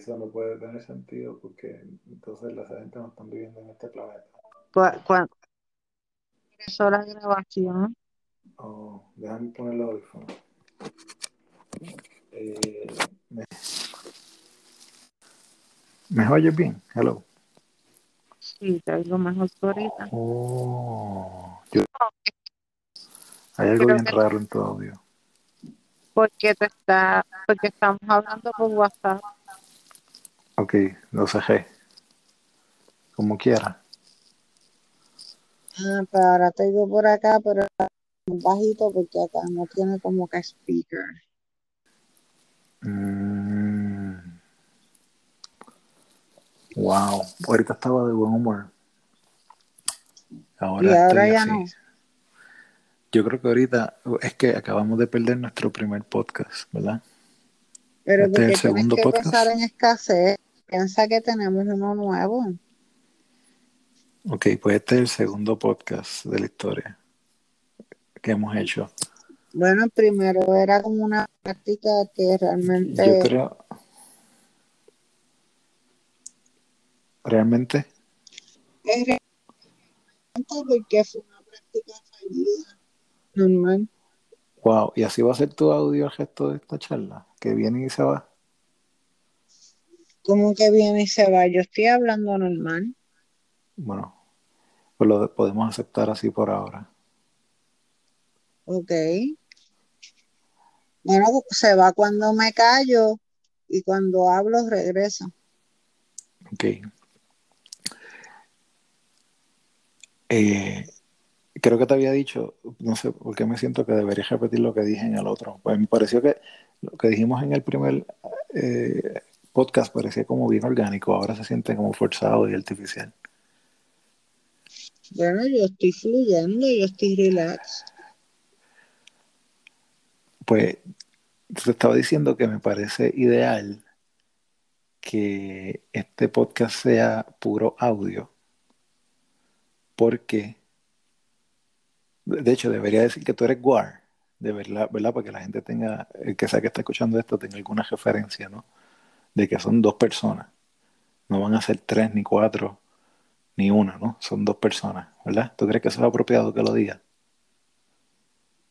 Eso no puede tener sentido porque entonces la gente no están viviendo en este planeta. ¿Cuándo empezó la grabación? Oh, déjame poner el audífono. Eh, me... ¿Me oyes bien? Hello. Sí, te oigo mejor que ahorita. Oh, yo... Hay algo bien raro en tu audio. Porque te está, porque estamos hablando por WhatsApp. Ok, lo cerré. Como quiera. Ah, pero ahora te digo por acá, pero bajito porque acá no tiene como que speaker. Mm. Wow, ahorita estaba de buen humor. Ahora, y ahora estoy ya así. no. Yo creo que ahorita es que acabamos de perder nuestro primer podcast, ¿verdad? Pero Este es el segundo tienes que podcast. en escasez. Piensa que tenemos uno nuevo. Ok, pues este es el segundo podcast de la historia que hemos hecho. Bueno, primero era como una práctica que Yo realmente creo. ¿Realmente? es realmente porque fue una práctica fallida. Normal. Wow, y así va a ser tu audio el gesto de esta charla, que viene y se va. Como que viene y se va. Yo estoy hablando normal. Bueno, pues lo podemos aceptar así por ahora. Ok. Bueno, se va cuando me callo y cuando hablo regresa. Ok. Eh, creo que te había dicho, no sé por qué me siento que debería repetir lo que dije en el otro. Pues me pareció que lo que dijimos en el primer eh, podcast parecía como bien orgánico, ahora se siente como forzado y artificial. Bueno, yo estoy fluyendo, yo estoy relax. Pues te estaba diciendo que me parece ideal que este podcast sea puro audio, porque, de hecho, debería decir que tú eres Guar, de verdad, ¿verdad? Para que la gente tenga, el que sea que está escuchando esto, tenga alguna referencia, ¿no? De que son dos personas, no van a ser tres ni cuatro ni una, ¿no? Son dos personas, ¿verdad? ¿Tú crees que eso es apropiado que lo diga?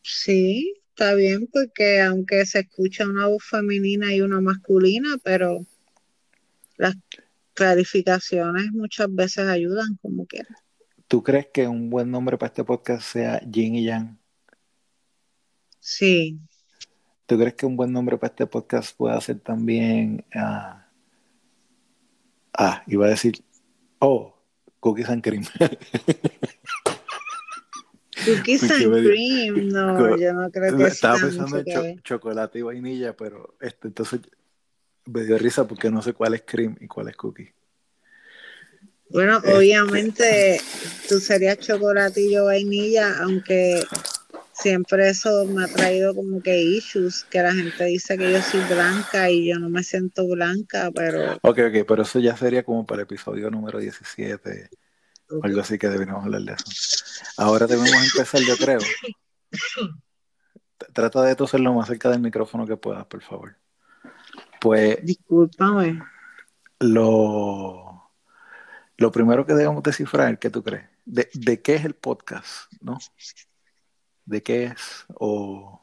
Sí, está bien porque aunque se escucha una voz femenina y una masculina, pero las clarificaciones muchas veces ayudan como quiera. ¿Tú crees que un buen nombre para este podcast sea Yin y Yang? Sí, ¿Tú crees que un buen nombre para este podcast pueda ser también... ah, ah, iba a decir... Oh, Cookies and Cream. cookies Porque and cream, no, yo no creo que Estaba sea pensando mucho en cho- chocolate y vainilla, pero este, entonces me dio risa porque no sé cuál es cream y cuál es cookie. Bueno, Este- obviamente tú serías chocolatillo vainilla, aunque siempre eso me ha traído como que issues, que la gente dice que yo soy blanca y yo no me siento blanca, pero Ok, ok, pero eso ya sería como para el episodio número 17 o algo así que deberíamos hablar de eso. Ahora debemos empezar, yo creo. Trata de toser lo más cerca del micrófono que puedas, por favor. Pues discúlpame. lo, lo primero que debemos descifrar, ¿qué tú crees? ¿De, de qué es el podcast? ¿No? ¿De qué es? ¿O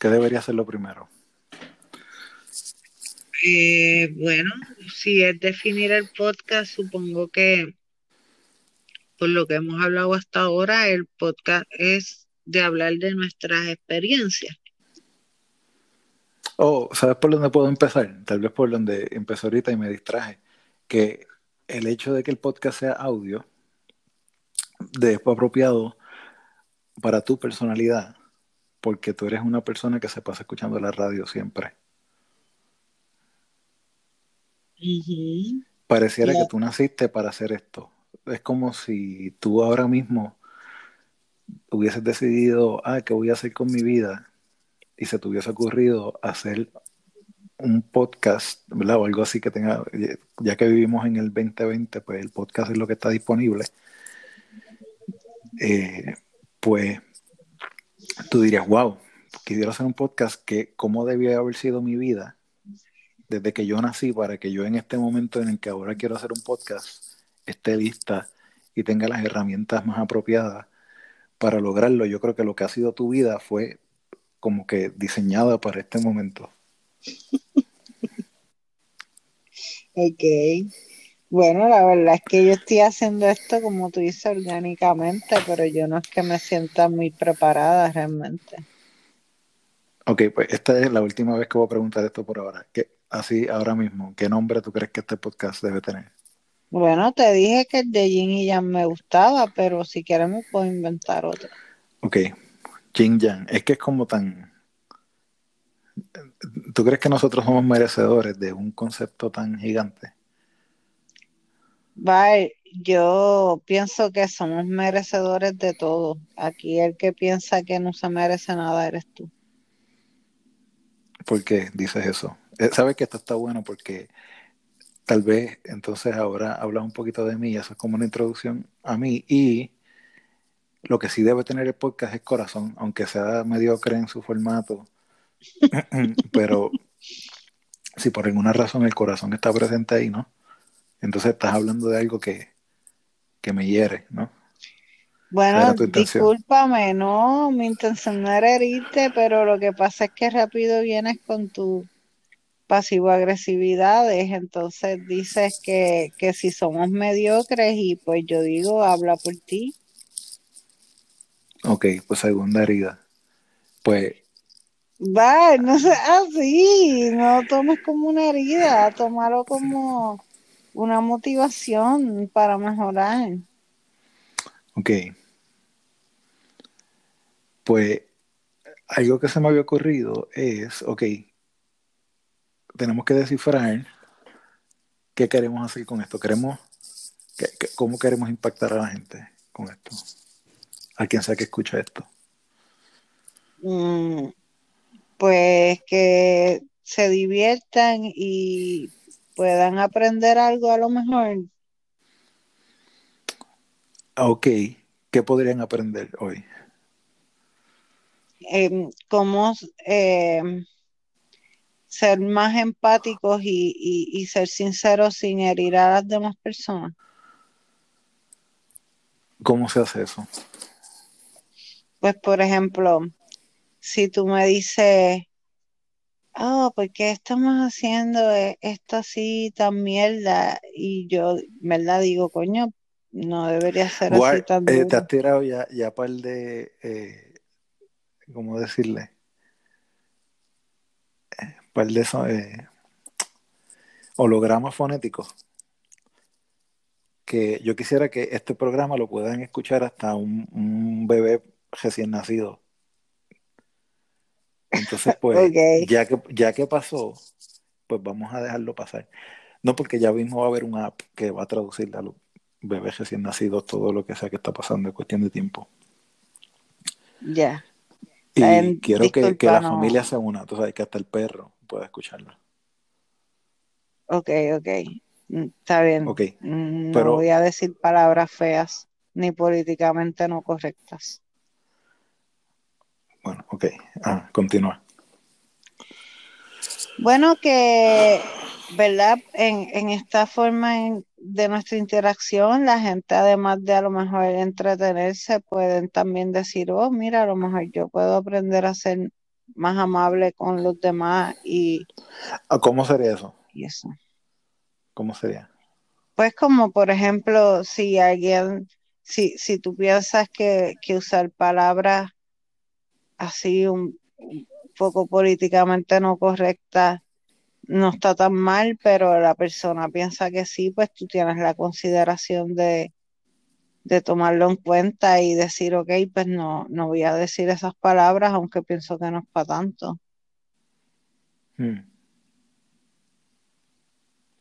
qué debería ser lo primero? Eh, bueno, si es definir el podcast, supongo que por lo que hemos hablado hasta ahora, el podcast es de hablar de nuestras experiencias. Oh, ¿sabes por dónde puedo empezar? Tal vez por donde empecé ahorita y me distraje. Que el hecho de que el podcast sea audio de apropiado para tu personalidad, porque tú eres una persona que se pasa escuchando la radio siempre. Pareciera que tú naciste para hacer esto. Es como si tú ahora mismo hubieses decidido, ah, ¿qué voy a hacer con mi vida? Y se te hubiese ocurrido hacer un podcast, ¿verdad? O algo así que tenga, ya que vivimos en el 2020, pues el podcast es lo que está disponible. Eh, pues tú dirías, wow, quisiera hacer un podcast que cómo debía haber sido mi vida desde que yo nací para que yo en este momento en el que ahora quiero hacer un podcast esté lista y tenga las herramientas más apropiadas para lograrlo. Yo creo que lo que ha sido tu vida fue como que diseñada para este momento. ok. Bueno, la verdad es que yo estoy haciendo esto, como tú dices, orgánicamente, pero yo no es que me sienta muy preparada realmente. Ok, pues esta es la última vez que voy a preguntar esto por ahora. ¿Qué, así, ahora mismo, ¿qué nombre tú crees que este podcast debe tener? Bueno, te dije que el de Jin y Yang me gustaba, pero si quieres me puedo inventar otro. Ok, Jin Yang. Es que es como tan... ¿Tú crees que nosotros somos merecedores de un concepto tan gigante? Bye. Yo pienso que somos merecedores de todo. Aquí el que piensa que no se merece nada eres tú. ¿Por qué dices eso? Eh, Sabes que esto está bueno porque tal vez entonces ahora hablas un poquito de mí eso es como una introducción a mí y lo que sí debe tener el podcast es corazón, aunque sea mediocre en su formato, pero si por alguna razón el corazón está presente ahí, ¿no? Entonces estás hablando de algo que, que me hiere, ¿no? Bueno, discúlpame, no, mi intención no era herirte, pero lo que pasa es que rápido vienes con tu pasivo-agresividades, entonces dices que, que si somos mediocres y pues yo digo, habla por ti. Ok, pues segunda herida. Pues Va, no sé, así, no tomes como una herida, tómalo como una motivación para mejorar. Ok. Pues algo que se me había ocurrido es, ok, tenemos que descifrar qué queremos hacer con esto. Queremos, qué, qué, ¿Cómo queremos impactar a la gente con esto? A quien sea que escucha esto. Mm, pues que se diviertan y puedan aprender algo a lo mejor. Ok, ¿qué podrían aprender hoy? Eh, cómo eh, ser más empáticos y, y, y, ser sinceros sin herir a las demás personas. ¿Cómo se hace eso? Pues, por ejemplo, si tú me dices, oh, ¿por qué estamos haciendo esto así tan mierda? Y yo, ¿verdad? Digo, coño, no debería ser Guard, así tan eh, duro. te has tirado ya, ya par de, eh, ¿cómo decirle? Par de eh, hologramas fonéticos. Que yo quisiera que este programa lo puedan escuchar hasta un, un bebé recién nacido. Entonces, pues, ya, que, ya que pasó, pues vamos a dejarlo pasar. No porque ya mismo va a haber una app que va a traducir a los bebés recién nacidos todo lo que sea que está pasando en cuestión de tiempo. Ya. Y Eh, quiero que, que la no. familia se una, tú sabes, que hasta el perro pueda escucharla. Ok, ok. Mm, Está bien. Ok, Mm, No pero- voy a decir palabras feas ni políticamente no correctas. Bueno, ok. Ah, continúa. Bueno, que, ¿verdad? En, en esta forma en- de nuestra interacción, la gente, además de a lo mejor entretenerse, pueden también decir, oh, mira, a lo mejor yo puedo aprender a ser más amable con los demás y, Ah, ¿Cómo sería eso? y eso. ¿Cómo sería? Pues como por ejemplo, si alguien, si, si tú piensas que, que usar palabras así un, un poco políticamente no correctas no está tan mal, pero la persona piensa que sí, pues tú tienes la consideración de, de tomarlo en cuenta y decir, ok, pues no, no voy a decir esas palabras, aunque pienso que no es para tanto. Hmm.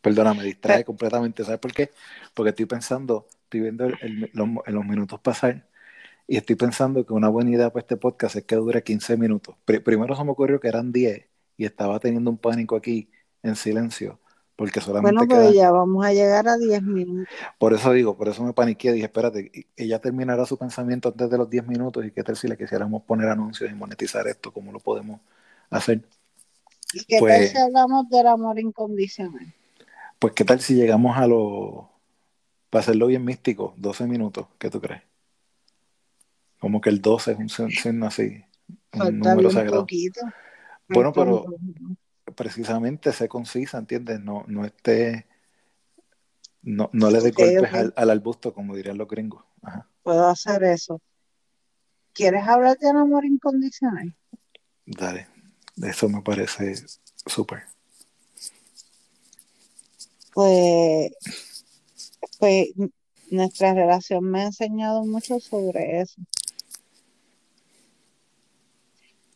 Perdona, me distrae completamente. ¿Sabes por qué? Porque estoy pensando, estoy viendo el- el- los, los minutos pasar y estoy pensando que una buena idea para este podcast es que dure 15 minutos. Pri- primero se me ocurrió que eran 10 y estaba teniendo un pánico aquí en silencio porque solamente Bueno, pues ya vamos a llegar a 10 minutos. Por eso digo, por eso me paniqué. Dije, espérate, ella terminará su pensamiento antes de los 10 minutos y qué tal si le quisiéramos poner anuncios y monetizar esto, ¿cómo lo podemos hacer? ¿Y qué Pues- tal si hablamos del amor incondicional? Pues, ¿qué tal si llegamos a lo. Para hacerlo bien místico, 12 minutos, ¿qué tú crees? Como que el 12 es un signo así, un número sagrado. poquito. Bueno, pero-. Precisamente sé concisa, ¿entiendes? No, no esté. No, no le dé golpes. Al, al arbusto, como dirían los gringos. Ajá. Puedo hacer eso. ¿Quieres hablar del amor incondicional? Dale. Eso me parece súper. Pues, pues nuestra relación me ha enseñado mucho sobre eso.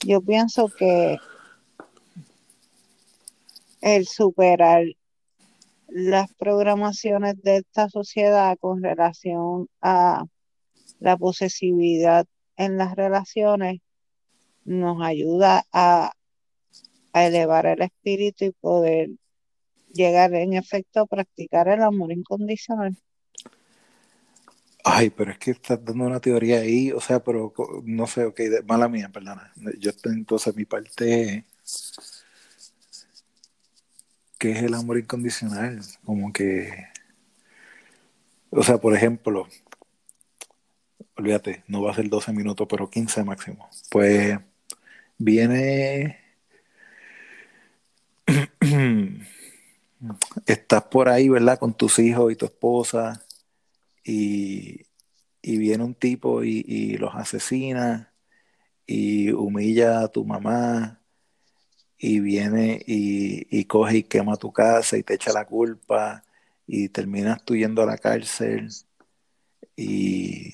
Yo pienso que el superar las programaciones de esta sociedad con relación a la posesividad en las relaciones nos ayuda a, elevar el espíritu y poder llegar en efecto a practicar el amor incondicional. Ay, pero es que estás dando una teoría ahí, o sea, pero no sé, ok, mala mía, perdona. Yo entonces mi parte, ¿qué es el amor incondicional? Como que, o sea, por ejemplo, olvídate, no va a ser 12 minutos, pero 15 máximo. Pues viene, estás por ahí, ¿verdad? Con tus hijos y tu esposa y, y viene un tipo y, y los asesina y humilla a tu mamá y viene y, y coge y quema tu casa y te echa la culpa y terminas tú yendo a la cárcel y,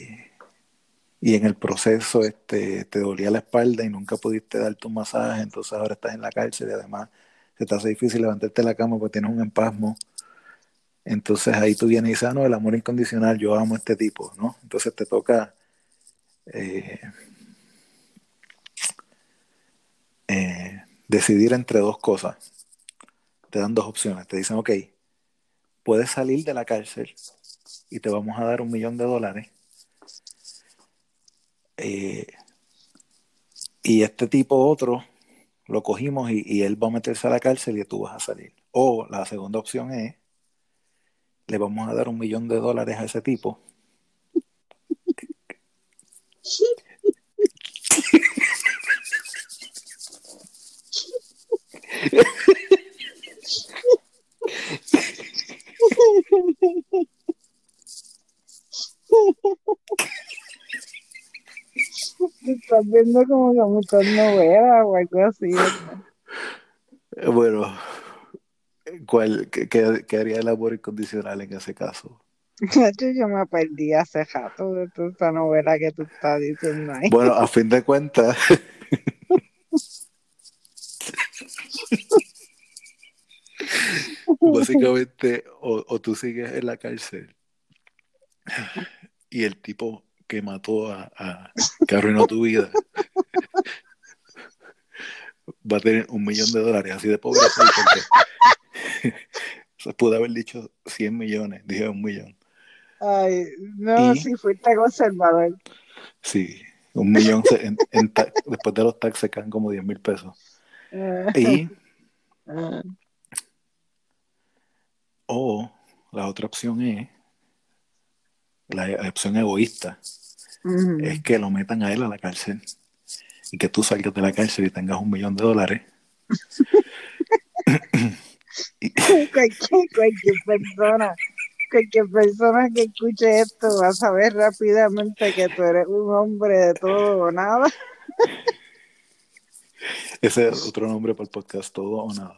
y en el proceso este, te dolía la espalda y nunca pudiste darte un masaje, entonces ahora estás en la cárcel y además se te hace difícil levantarte de la cama porque tienes un espasmo. Entonces ahí tú vienes y dices, ah, el amor incondicional, yo amo a este tipo, ¿no? Entonces te toca eh, eh, decidir entre dos cosas. Te dan dos opciones. Te dicen, ok, puedes salir de la cárcel y te vamos a dar un millón de dólares. Eh, y este tipo otro lo cogimos y él va a meterse a la cárcel y tú vas a salir. O la segunda opción es, le vamos a dar un millón de dólares a ese tipo. Estás viendo como que muchas novelas o algo así. Bueno, ¿cuál, qué, qué- haría el amor incondicional en ese caso? Yo me perdí hace rato de toda esta novela que tú estás diciendo ahí. Bueno, a fin de cuentas, básicamente, o, o tú sigues en la cárcel y el tipo que mató a, a- que arruinó tu vida va a tener un millón de dólares, así de pobre soy, porque se pudo haber dicho 100 millones, dije un millón. Ay, no, Y- si fuiste conservador. Sí, un millón se- en- en ta- después de los taxes se caen como 10 mil pesos. Y, Ah, o la otra opción es, la, la opción egoísta, es que lo metan a él a la cárcel y que tú salgas de la cárcel y tengas un millón de dólares. Cualquier, persona, cualquier persona que escuche esto va a saber rápidamente que tú eres un hombre de todo o nada. ese es otro nombre para el podcast, todo o nada.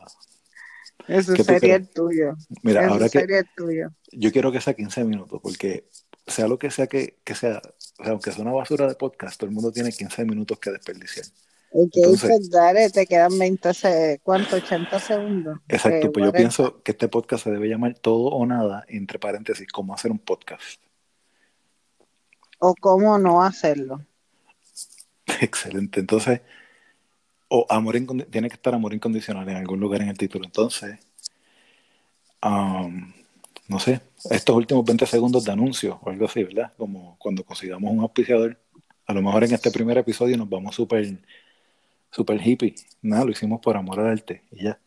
Eso ¿Qué tú sería el tuyo. Mira, Eso ahora que sería el tuyo. yo quiero que sea 15 minutos, porque sea lo que sea que, que sea, o sea, aunque sea una basura de podcast, todo el mundo tiene 15 minutos que desperdiciar. Ok, Entonces- pues dale, te quedan 20, se- ¿cuánto? 80 segundos. Exacto, Eh, pues yo 40. pienso que este podcast se debe llamar Todo o Nada, entre paréntesis, cómo hacer un podcast. O cómo no hacerlo. Excelente. Entonces, o amor tiene que estar amor incondicional en algún lugar en el título. Entonces, no sé, estos últimos 20 segundos de anuncio o algo así, ¿verdad? Como cuando consigamos un auspiciador. A lo mejor en este primer episodio nos vamos súper super hippie. Nada, lo hicimos por amor al arte y ya.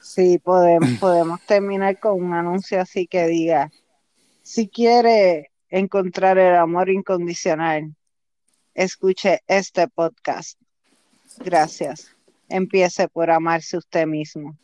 Sí, podemos, podemos terminar con un anuncio así que diga, si quiere encontrar el amor incondicional, escuche este podcast. Gracias. Empiece por amarse usted mismo.